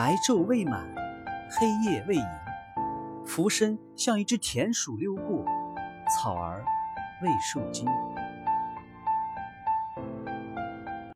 白昼未满，黑夜未盈，浮生像一只田鼠溜过，草儿未受惊。